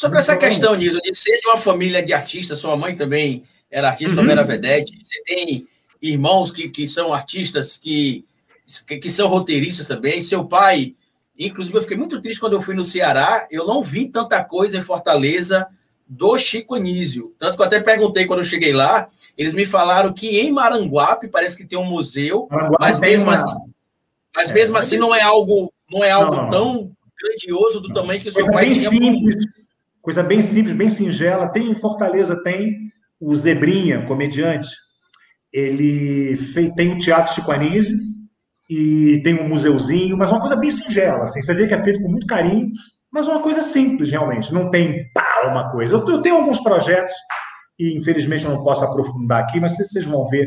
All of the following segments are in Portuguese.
Sobre essa questão, Niso, de ser de uma família de artistas, sua mãe também era artista, uhum. também era vedete, você tem irmãos que, que são artistas, que, que, são roteiristas também, seu pai, inclusive eu fiquei muito triste quando eu fui no Ceará, eu não vi tanta coisa em Fortaleza do Chico Anísio, tanto que eu até perguntei quando eu cheguei lá, eles me falaram que em Maranguape parece que tem um museu, Maranguape mas mesmo uma... assim, mas é, mesmo assim não é algo, não é algo não, tão grandioso do tamanho que o seu pai tinha. Simples, coisa bem simples, bem singela. Tem em Fortaleza tem o Zebrinha, comediante. Ele fez, tem o Teatro Chico Anísio e tem um museuzinho, mas uma coisa bem singela. Assim, você vê que é feito com muito carinho, mas uma coisa simples realmente. Não tem pá, uma coisa. Eu, eu tenho alguns projetos e infelizmente eu não posso aprofundar aqui, mas vocês vão ver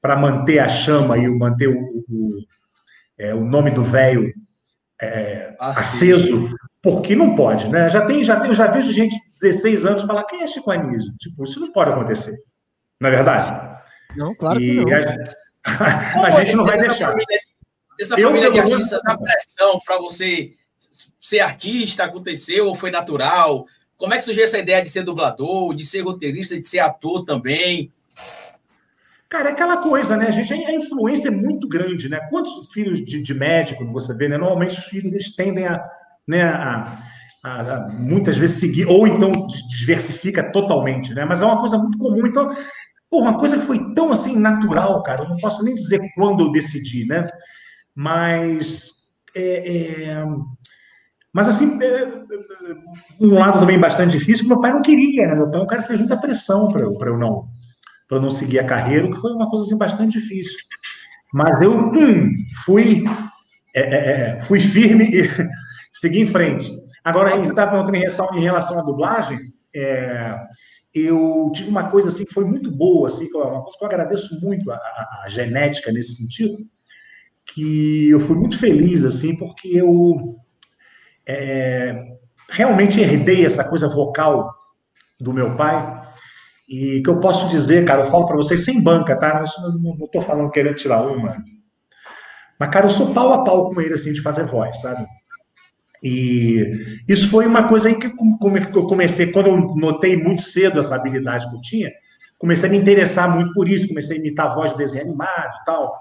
para manter a chama e manter o, o, é, o nome do velho é, aceso, porque não pode, né? Já tem, já tem, eu já vejo gente de 16 anos falar quem é Chico Anísio? Tipo, isso não pode acontecer, não é verdade? Não, claro e que não. A, a gente não vai deixar. Família, essa família eu, de artistas, a pressão para você ser artista aconteceu ou foi natural? Como é que surgiu essa ideia de ser dublador, de ser roteirista, de ser ator também? Cara, é aquela coisa, né? A gente a influência é muito grande, né? Quantos filhos de, de médico você vê, né? Normalmente os filhos eles tendem a, né, a, a, a, muitas vezes seguir, ou então diversifica totalmente, né? Mas é uma coisa muito comum. Então, pô, uma coisa que foi tão assim natural, cara. Eu não posso nem dizer quando eu decidi, né? Mas é, é mas, assim, é, é, um lado também bastante difícil, que meu pai não queria, né? Meu pai, o cara fez muita pressão para eu, eu não para eu não seguir a carreira, o que foi uma coisa assim, bastante difícil. Mas eu hum, fui, é, é, é fui firme e segui em frente. Agora, você está perguntando em relação, à dublagem, é, eu tive uma coisa assim que foi muito boa, assim, uma coisa que eu agradeço muito a, a, a genética nesse sentido, que eu fui muito feliz, assim, porque eu é, realmente herdei essa coisa vocal do meu pai. E que eu posso dizer, cara, eu falo para vocês sem banca, tá? Não estou falando querendo tirar uma. Mas, cara, eu sou pau a pau com ele, assim, de fazer voz, sabe? E isso foi uma coisa aí que eu comecei, quando eu notei muito cedo essa habilidade que eu tinha, comecei a me interessar muito por isso, comecei a imitar a voz de desenho animado e tal.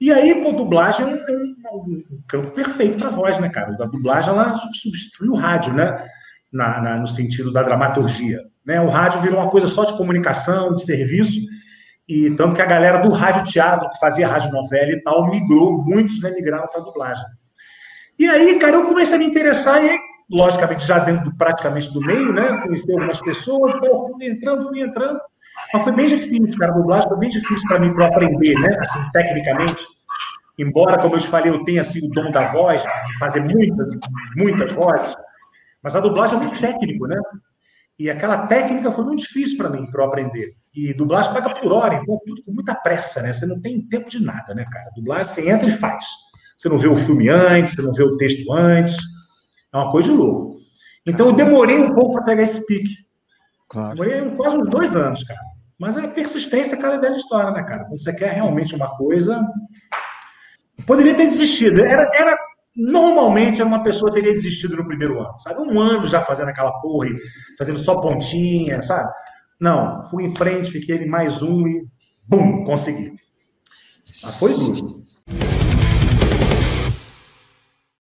E aí, pô, dublagem é um, um campo perfeito para voz, né, cara? A dublagem, ela substitui o rádio, né? Na, na, no sentido da dramaturgia. Né? O rádio virou uma coisa só de comunicação, de serviço, e tanto que a galera do rádio teatro, que fazia rádio novela e tal, migrou, muitos né, migraram para dublagem. E aí, cara, eu comecei a me interessar, e aí, logicamente, já dentro praticamente do meio, né? Conheci algumas pessoas, então, fui entrando, fui entrando. Mas foi bem difícil, cara. A dublagem foi bem difícil para mim para aprender, né? Assim, tecnicamente. Embora, como eu te falei, eu tenha assim, o dom da voz, fazer muitas, muitas vozes. Mas a dublagem é muito técnico, né? E aquela técnica foi muito difícil para mim, para eu aprender. E dublagem paga por hora, então tudo com muita pressa, né? Você não tem tempo de nada, né, cara? Dublagem, você entra e faz. Você não vê o filme antes, você não vê o texto antes. É uma coisa de louco. Então eu demorei um pouco para pegar esse pique. Claro. Demorei quase uns dois anos, cara. Mas a persistência é aquela velha história, né, cara? Quando você quer realmente uma coisa. Poderia ter desistido. Era, era normalmente uma pessoa teria desistido no primeiro ano, sabe? Um ano já fazendo aquela porra, fazendo só pontinha, sabe? Não, fui em frente, fiquei mais um e bum, consegui. Mas foi duro.